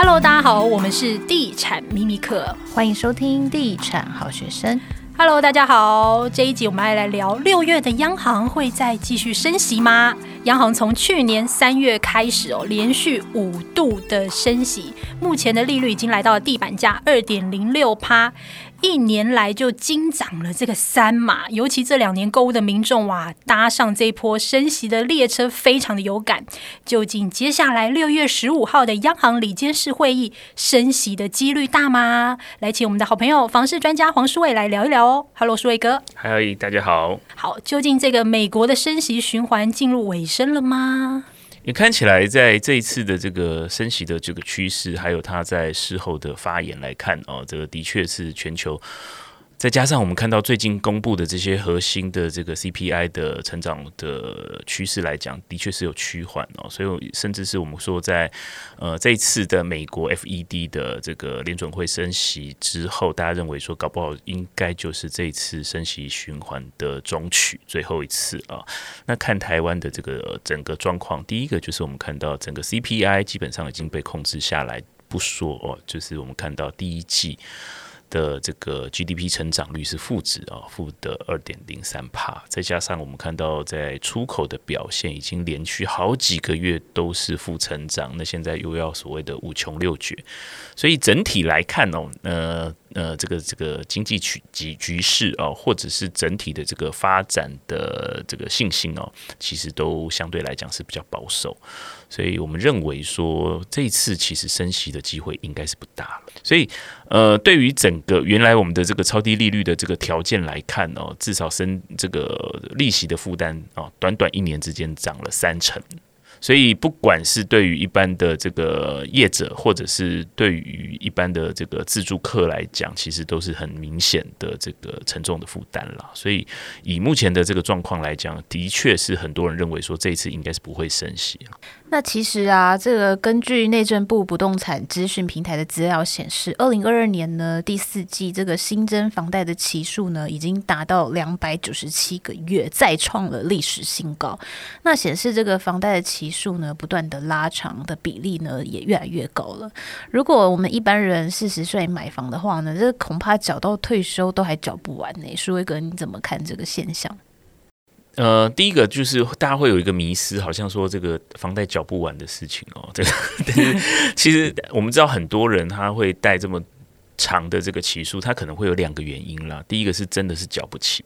Hello，大家好，我们是地产秘密课，欢迎收听地产好学生。Hello，大家好，这一集我们要来聊六月的央行会再继续升息吗？央行从去年三月开始哦，连续五度的升息，目前的利率已经来到了地板价二点零六趴。一年来就惊涨了这个三码，尤其这两年购物的民众哇，搭上这波升息的列车，非常的有感。究竟接下来六月十五号的央行理监事会议升息的几率大吗？来，请我们的好朋友房市专家黄书伟来聊一聊哦。Hello，书伟哥。嗨，大家好。好，究竟这个美国的升息循环进入尾声了吗？你看起来，在这一次的这个升息的这个趋势，还有他在事后的发言来看，哦，这个的确是全球。再加上我们看到最近公布的这些核心的这个 CPI 的成长的趋势来讲，的确是有趋缓哦，所以甚至是我们说在呃这一次的美国 FED 的这个联准会升息之后，大家认为说搞不好应该就是这一次升息循环的终曲，最后一次啊。那看台湾的这个整个状况，第一个就是我们看到整个 CPI 基本上已经被控制下来，不说哦，就是我们看到第一季。的这个 GDP 成长率是负值啊，负的二点零三帕，再加上我们看到在出口的表现已经连续好几个月都是负成长，那现在又要所谓的五穷六绝，所以整体来看哦，呃呃，这个这个经济局局局势啊，或者是整体的这个发展的这个信心哦，其实都相对来讲是比较保守。所以我们认为说，这一次其实升息的机会应该是不大了。所以，呃，对于整个原来我们的这个超低利率的这个条件来看哦，至少升这个利息的负担哦，短短一年之间涨了三成。所以，不管是对于一般的这个业者，或者是对于一般的这个自助客来讲，其实都是很明显的这个沉重的负担了。所以，以目前的这个状况来讲，的确是很多人认为说，这一次应该是不会升息。那其实啊，这个根据内政部不动产资讯平台的资料显示，二零二二年呢第四季这个新增房贷的期数呢，已经达到两百九十七个月，再创了历史新高。那显示这个房贷的期数呢，不断的拉长的比例呢，也越来越高了。如果我们一般人四十岁买房的话呢，这恐怕缴到退休都还缴不完呢。书伟哥，你怎么看这个现象？呃，第一个就是大家会有一个迷失，好像说这个房贷缴不完的事情哦，这个但是其实我们知道很多人他会贷这么长的这个期数，他可能会有两个原因啦。第一个是真的是缴不起，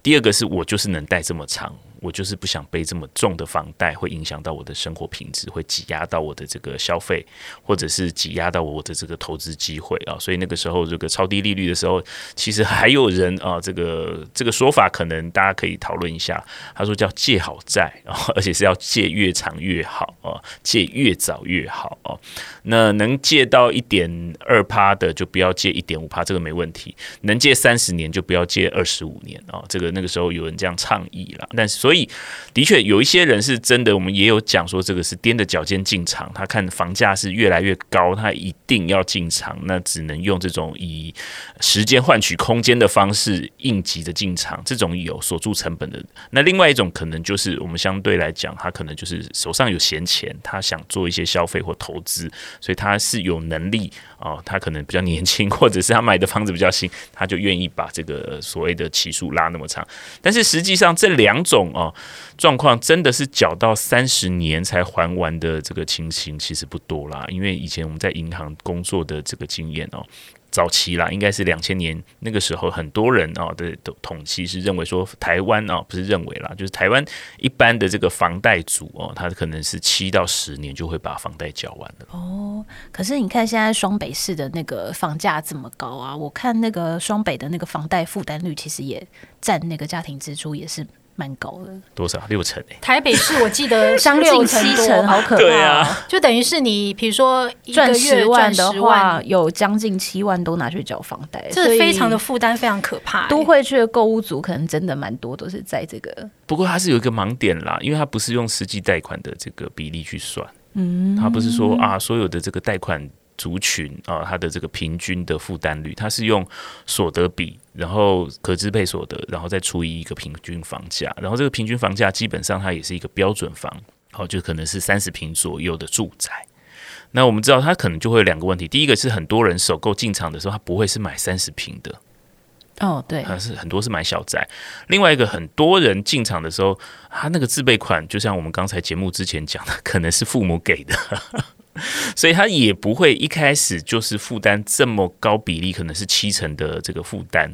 第二个是我就是能贷这么长。我就是不想背这么重的房贷，会影响到我的生活品质，会挤压到我的这个消费，或者是挤压到我的这个投资机会啊。所以那个时候，这个超低利率的时候，其实还有人啊，这个这个说法可能大家可以讨论一下。他说叫借好债啊，而且是要借越长越好啊，借越早越好啊。那能借到一点二趴的，就不要借一点五趴，这个没问题。能借三十年，就不要借二十五年啊。这个那个时候有人这样倡议了，但是所以。所以，的确有一些人是真的，我们也有讲说，这个是踮着脚尖进场。他看房价是越来越高，他一定要进场，那只能用这种以时间换取空间的方式应急的进场。这种有锁住成本的。那另外一种可能就是，我们相对来讲，他可能就是手上有闲钱，他想做一些消费或投资，所以他是有能力哦，他可能比较年轻，或者是他买的房子比较新，他就愿意把这个所谓的期数拉那么长。但是实际上这两种哦。状况真的是缴到三十年才还完的这个情形，其实不多啦。因为以前我们在银行工作的这个经验哦，早期啦，应该是两千年那个时候，很多人哦的统计是认为说，台湾哦不是认为啦，就是台湾一般的这个房贷族哦，他可能是七到十年就会把房贷缴完了。哦，可是你看现在双北市的那个房价这么高啊，我看那个双北的那个房贷负担率，其实也占那个家庭支出也是。蛮高的，多少六成、欸、台北市我记得 将近七成，好可怕。对啊，就等于是你，比如说赚十万的话，有将近七万都拿去缴房贷，这非常的负担，非常可怕、欸。都会区的购物族可能真的蛮多，都是在这个。不过它是有一个盲点啦，因为它不是用实际贷款的这个比例去算，嗯，它不是说啊所有的这个贷款。族群啊，它的这个平均的负担率，它是用所得比，然后可支配所得，然后再除以一个平均房价，然后这个平均房价基本上它也是一个标准房，好，就可能是三十平左右的住宅。那我们知道，它可能就会有两个问题。第一个是很多人首购进场的时候，他不会是买三十平的。哦，对，他是很多是买小宅。另外一个，很多人进场的时候，他那个自备款，就像我们刚才节目之前讲的，可能是父母给的，所以他也不会一开始就是负担这么高比例，可能是七成的这个负担。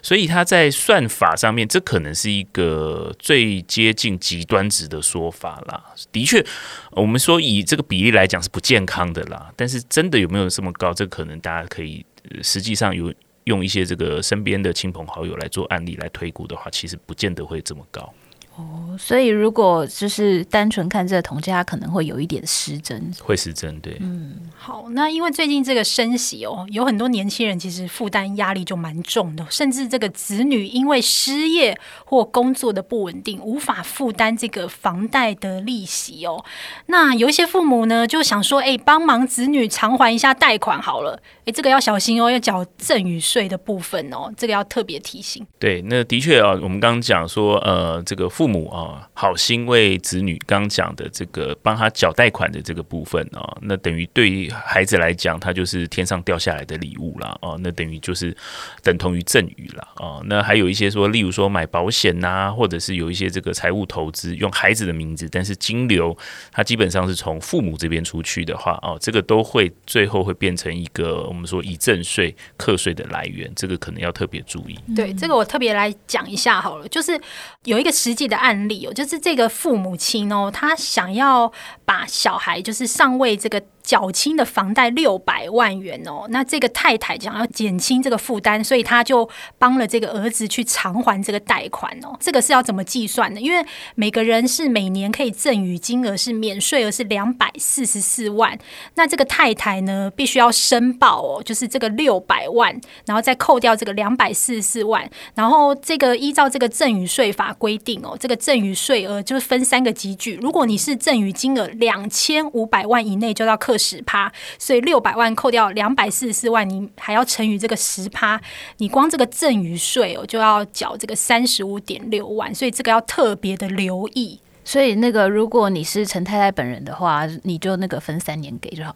所以他在算法上面，这可能是一个最接近极端值的说法啦。的确，我们说以这个比例来讲是不健康的啦。但是真的有没有这么高？这可能大家可以实际上有用一些这个身边的亲朋好友来做案例来推估的话，其实不见得会这么高。哦，所以如果就是单纯看这个统计，它可能会有一点失真，会失真，对。嗯，好，那因为最近这个升息哦，有很多年轻人其实负担压力就蛮重的，甚至这个子女因为失业或工作的不稳定，无法负担这个房贷的利息哦。那有一些父母呢，就想说，哎，帮忙子女偿还一下贷款好了。哎，这个要小心哦，要缴赠与税的部分哦，这个要特别提醒。对，那的确啊，我们刚刚讲说，呃，这个父母啊，好心为子女，刚讲的这个帮他缴贷款的这个部分啊，那等于对于孩子来讲，他就是天上掉下来的礼物了啊，那等于就是等同于赠与了啊。那还有一些说，例如说买保险呐，或者是有一些这个财务投资，用孩子的名字，但是金流它基本上是从父母这边出去的话，哦，这个都会最后会变成一个我们说以赠税课税的来源，这个可能要特别注意。对，这个我特别来讲一下好了，就是有一个实际的案例。哦，就是这个父母亲哦，他想要把小孩就是上位这个。缴清的房贷六百万元哦，那这个太太想要减轻这个负担，所以他就帮了这个儿子去偿还这个贷款哦。这个是要怎么计算的？因为每个人是每年可以赠与金额是免税额是两百四十四万，那这个太太呢必须要申报哦，就是这个六百万，然后再扣掉这个两百四十四万，然后这个依照这个赠与税法规定哦，这个赠与税额就是分三个级距，如果你是赠与金额两千五百万以内，就要课。十趴，所以六百万扣掉两百四十四万，你还要乘以这个十趴，你光这个赠与税哦，就要缴这个三十五点六万，所以这个要特别的留意。所以那个，如果你是陈太太本人的话，你就那个分三年给就好。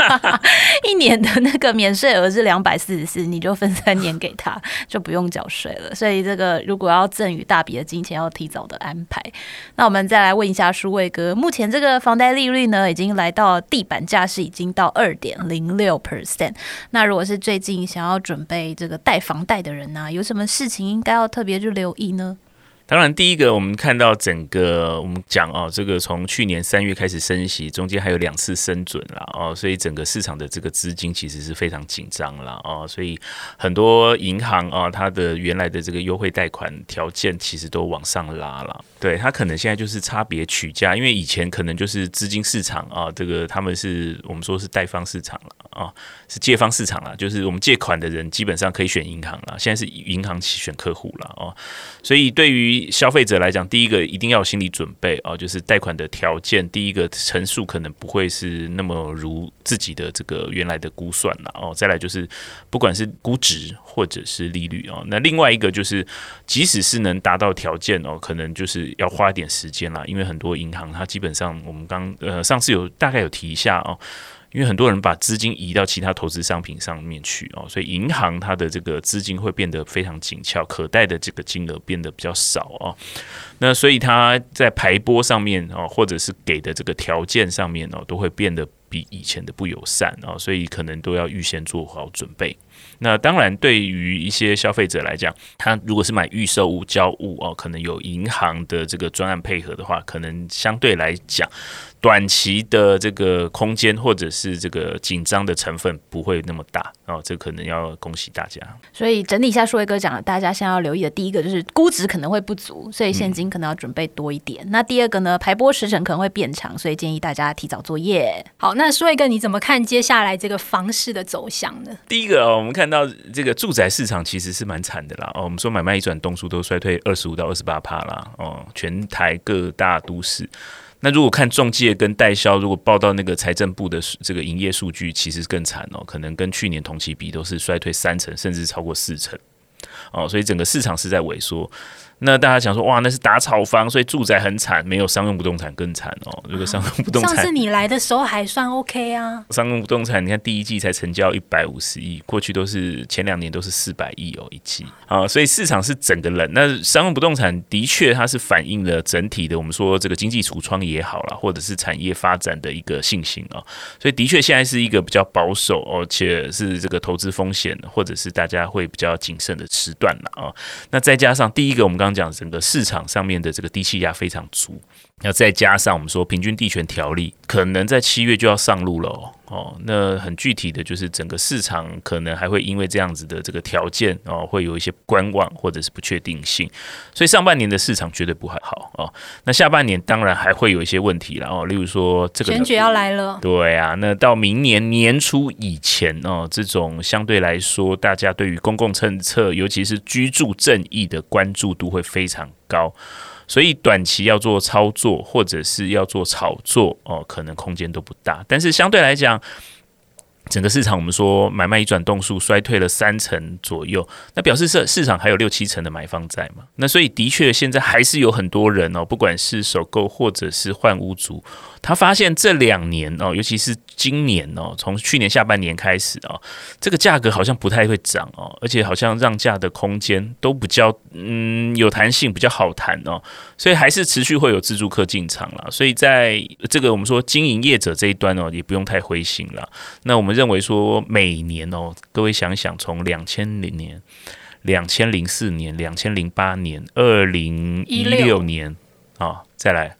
一年的那个免税额是两百四十四，你就分三年给他，就不用缴税了。所以这个如果要赠与大笔的金钱，要提早的安排。那我们再来问一下书卫哥，目前这个房贷利率呢，已经来到地板价是已经到二点零六 percent。那如果是最近想要准备这个贷房贷的人呢、有什么事情应该要特别去留意呢？当然，第一个我们看到整个我们讲哦，这个从去年三月开始升息，中间还有两次升准了哦，所以整个市场的这个资金其实是非常紧张了哦，所以很多银行啊，它的原来的这个优惠贷款条件其实都往上拉了。对，它可能现在就是差别取价，因为以前可能就是资金市场啊，这个他们是我们说是贷方市场了啊，是借方市场了，就是我们借款的人基本上可以选银行了，现在是银行选客户了哦，所以对于消费者来讲，第一个一定要有心理准备啊，就是贷款的条件，第一个成数可能不会是那么如自己的这个原来的估算了哦。再来就是，不管是估值或者是利率哦，那另外一个就是，即使是能达到条件哦，可能就是要花一点时间啦，因为很多银行它基本上我们刚呃上次有大概有提一下哦。因为很多人把资金移到其他投资商品上面去哦，所以银行它的这个资金会变得非常紧俏，可贷的这个金额变得比较少哦。那所以它在排拨上面哦，或者是给的这个条件上面哦，都会变得比以前的不友善哦，所以可能都要预先做好准备。那当然，对于一些消费者来讲，他如果是买预售物交物哦，可能有银行的这个专案配合的话，可能相对来讲。短期的这个空间或者是这个紧张的成分不会那么大哦，这可能要恭喜大家。所以整理一下，说一哥讲了，大家现在要留意的第一个就是估值可能会不足，所以现金可能要准备多一点。嗯、那第二个呢，排波时程可能会变长，所以建议大家提早作业。好，那书卫哥你怎么看接下来这个房市的走向呢？第一个、哦，我我们看到这个住宅市场其实是蛮惨的啦。哦，我们说买卖一转动数都衰退二十五到二十八趴啦。哦，全台各大都市。那如果看中介跟代销，如果报到那个财政部的这个营业数据，其实更惨哦，可能跟去年同期比都是衰退三成，甚至超过四成。哦，所以整个市场是在萎缩。那大家想说，哇，那是打炒房，所以住宅很惨，没有商用不动产更惨哦。如果商用不动产，上次你来的时候还算 OK 啊。商用不动产，你看第一季才成交一百五十亿，过去都是前两年都是四百亿哦一季啊，所以市场是整个冷。那商用不动产的确它是反映了整体的，我们说这个经济橱窗也好了，或者是产业发展的一个信心哦。所以的确现在是一个比较保守，而且是这个投资风险或者是大家会比较谨慎的时段了啊。那再加上第一个，我们刚刚讲整个市场上面的这个低气压非常足，要再加上我们说平均地权条例可能在七月就要上路了哦，哦，那很具体的就是整个市场可能还会因为这样子的这个条件哦，会有一些观望或者是不确定性，所以上半年的市场绝对不还好哦。那下半年当然还会有一些问题了哦，例如说这个选举要来了，对啊，那到明年年初以前哦，这种相对来说大家对于公共政策，尤其是居住正义的关注度会非常高。所以短期要做操作，或者是要做炒作，哦，可能空间都不大。但是相对来讲，整个市场我们说买卖一转动数衰退了三成左右，那表示市市场还有六七成的买方在嘛？那所以的确现在还是有很多人哦，不管是首购或者是换屋主。他发现这两年哦，尤其是今年哦，从去年下半年开始哦，这个价格好像不太会涨哦，而且好像让价的空间都比较嗯有弹性，比较好谈哦，所以还是持续会有自助客进场了。所以在这个我们说经营业者这一端哦，也不用太灰心了。那我们认为说每年哦，各位想想从两千零年、两千零四年、两千零八年、二零一六年啊，再来。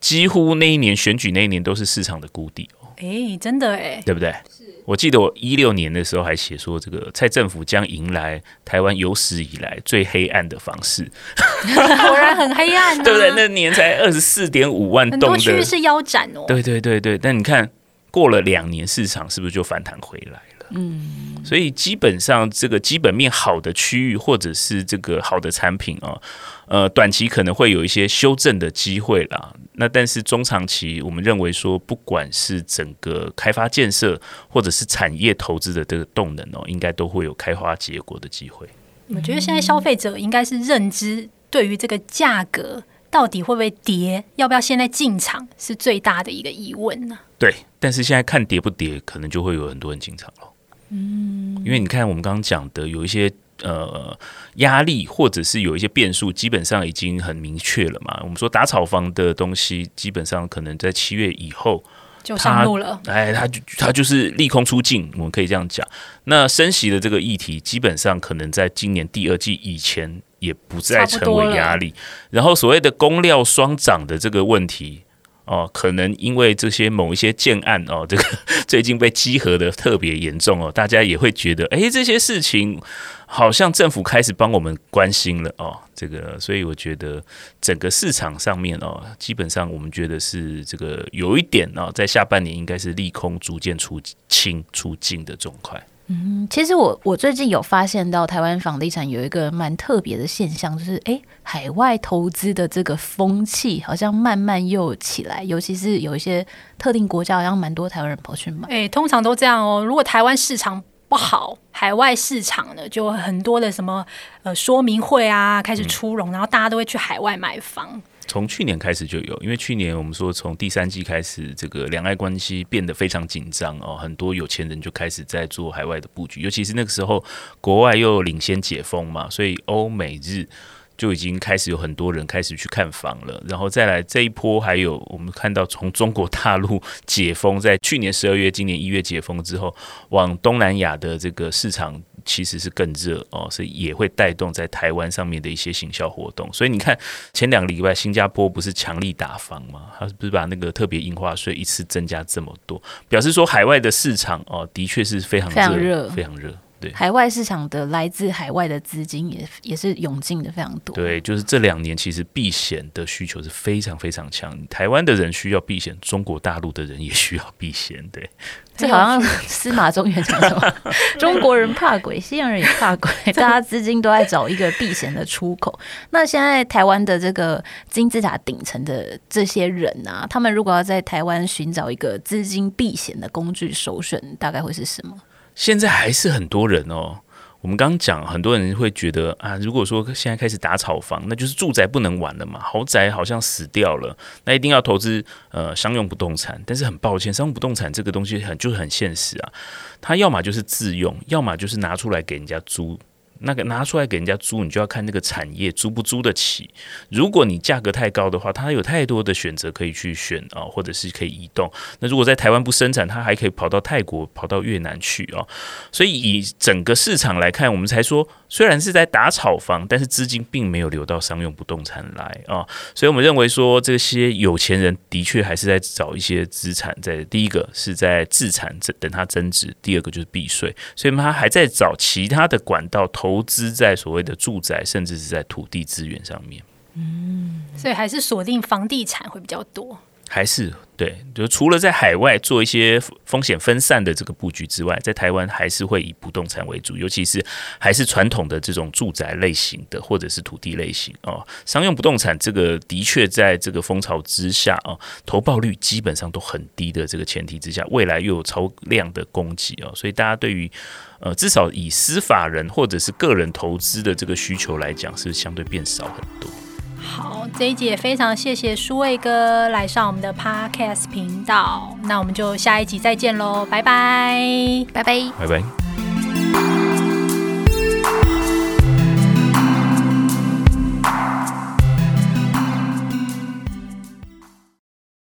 几乎那一年选举那一年都是市场的谷底哦，哎，真的哎，对不对？是我记得我一六年的时候还写说，这个蔡政府将迎来台湾有史以来最黑暗的房市，果然很黑暗，对不对？那年才二十四点五万栋，很多区域是腰斩哦。对对对对，但你看过了两年，市场是不是就反弹回来了？嗯，所以基本上这个基本面好的区域，或者是这个好的产品啊，呃，短期可能会有一些修正的机会啦。那但是中长期，我们认为说，不管是整个开发建设，或者是产业投资的这个动能哦，应该都会有开花结果的机会。我觉得现在消费者应该是认知，对于这个价格到底会不会跌，要不要现在进场，是最大的一个疑问呢？对，但是现在看跌不跌，可能就会有很多人进场了。嗯，因为你看，我们刚刚讲的有一些呃压力，或者是有一些变数，基本上已经很明确了嘛。我们说打草房的东西，基本上可能在七月以后就上路了。哎，它就它就是利空出尽，我们可以这样讲。那升息的这个议题，基本上可能在今年第二季以前也不再成为压力。然后所谓的工料双涨的这个问题。哦，可能因为这些某一些建案哦，这个最近被稽核的特别严重哦，大家也会觉得，哎，这些事情好像政府开始帮我们关心了哦，这个，所以我觉得整个市场上面哦，基本上我们觉得是这个有一点哦，在下半年应该是利空逐渐出清出尽的状态。嗯，其实我我最近有发现到台湾房地产有一个蛮特别的现象，就是哎、欸，海外投资的这个风气好像慢慢又起来，尤其是有一些特定国家，好像蛮多台湾人跑去买。哎、欸，通常都这样哦。如果台湾市场不好，海外市场呢就很多的什么呃说明会啊开始出笼，嗯、然后大家都会去海外买房。从去年开始就有，因为去年我们说从第三季开始，这个两岸关系变得非常紧张哦，很多有钱人就开始在做海外的布局，尤其是那个时候国外又领先解封嘛，所以欧美日就已经开始有很多人开始去看房了，然后再来这一波，还有我们看到从中国大陆解封，在去年十二月、今年一月解封之后，往东南亚的这个市场。其实是更热哦，所以也会带动在台湾上面的一些行销活动。所以你看前两个礼拜新加坡不是强力打房吗？他不是把那个特别印花税一次增加这么多，表示说海外的市场哦，的确是非常热，非常热。对，海外市场的来自海外的资金也也是涌进的非常多。对，就是这两年其实避险的需求是非常非常强。台湾的人需要避险，中国大陆的人也需要避险。对，这好像司马中原讲什么，中国人怕鬼，西洋人也怕鬼，大家资金都在找一个避险的出口。那现在台湾的这个金字塔顶层的这些人啊，他们如果要在台湾寻找一个资金避险的工具，首选大概会是什么？现在还是很多人哦，我们刚刚讲，很多人会觉得啊，如果说现在开始打炒房，那就是住宅不能玩了嘛，豪宅好像死掉了，那一定要投资呃商用不动产。但是很抱歉，商用不动产这个东西很就是很现实啊，它要么就是自用，要么就是拿出来给人家租。那个拿出来给人家租，你就要看那个产业租不租得起。如果你价格太高的话，它有太多的选择可以去选啊，或者是可以移动。那如果在台湾不生产，它还可以跑到泰国、跑到越南去哦。所以以整个市场来看，我们才说。虽然是在打炒房，但是资金并没有流到商用不动产来啊，所以我们认为说，这些有钱人的确还是在找一些资产，在第一个是在自产等它增值，第二个就是避税，所以他还在找其他的管道投资在所谓的住宅，甚至是在土地资源上面。嗯，所以还是锁定房地产会比较多。还是对，就除了在海外做一些风险分散的这个布局之外，在台湾还是会以不动产为主，尤其是还是传统的这种住宅类型的，或者是土地类型哦。商用不动产这个的确在这个风潮之下啊，投报率基本上都很低的这个前提之下，未来又有超量的供给哦，所以大家对于呃至少以私法人或者是个人投资的这个需求来讲，是相对变少很多。好，这一集也非常谢谢舒卫哥来上我们的 Podcast 频道，那我们就下一集再见喽，拜拜，拜拜，拜拜。